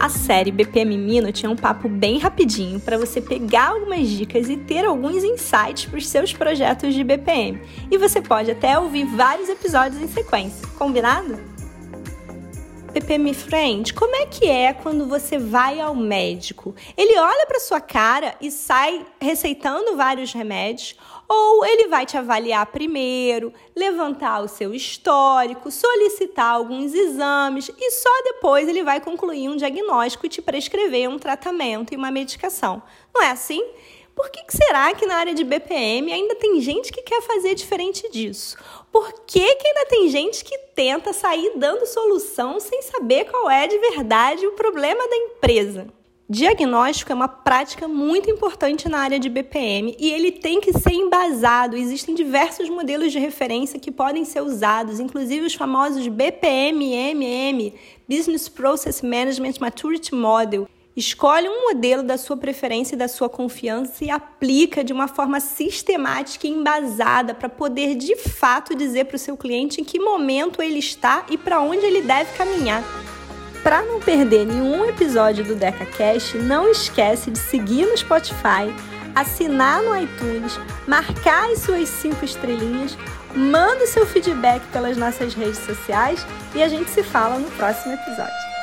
A série BPM Mino tinha um papo bem rapidinho para você pegar algumas dicas e ter alguns insights para os seus projetos de BPM. E você pode até ouvir vários episódios em sequência, combinado? BPM Friend, como é que é quando você vai ao médico? Ele olha para sua cara e sai receitando vários remédios ou ele vai te avaliar primeiro, levantar o seu histórico, solicitar alguns exames e só depois ele vai concluir um diagnóstico e te prescrever um tratamento e uma medicação. Não é assim? Por que, será que na área de BPM ainda tem gente que quer fazer diferente disso? Por que, que ainda tem gente que tenta sair dando solução sem saber qual é de verdade o problema da empresa? Diagnóstico é uma prática muito importante na área de BPM e ele tem que ser embasado. Existem diversos modelos de referência que podem ser usados, inclusive os famosos BPM, MM, Business Process Management Maturity Model. Escolhe um modelo da sua preferência e da sua confiança e aplica de uma forma sistemática e embasada para poder de fato dizer para o seu cliente em que momento ele está e para onde ele deve caminhar. Para não perder nenhum episódio do DecaCast, não esquece de seguir no Spotify, assinar no iTunes, marcar as suas cinco estrelinhas, manda o seu feedback pelas nossas redes sociais e a gente se fala no próximo episódio.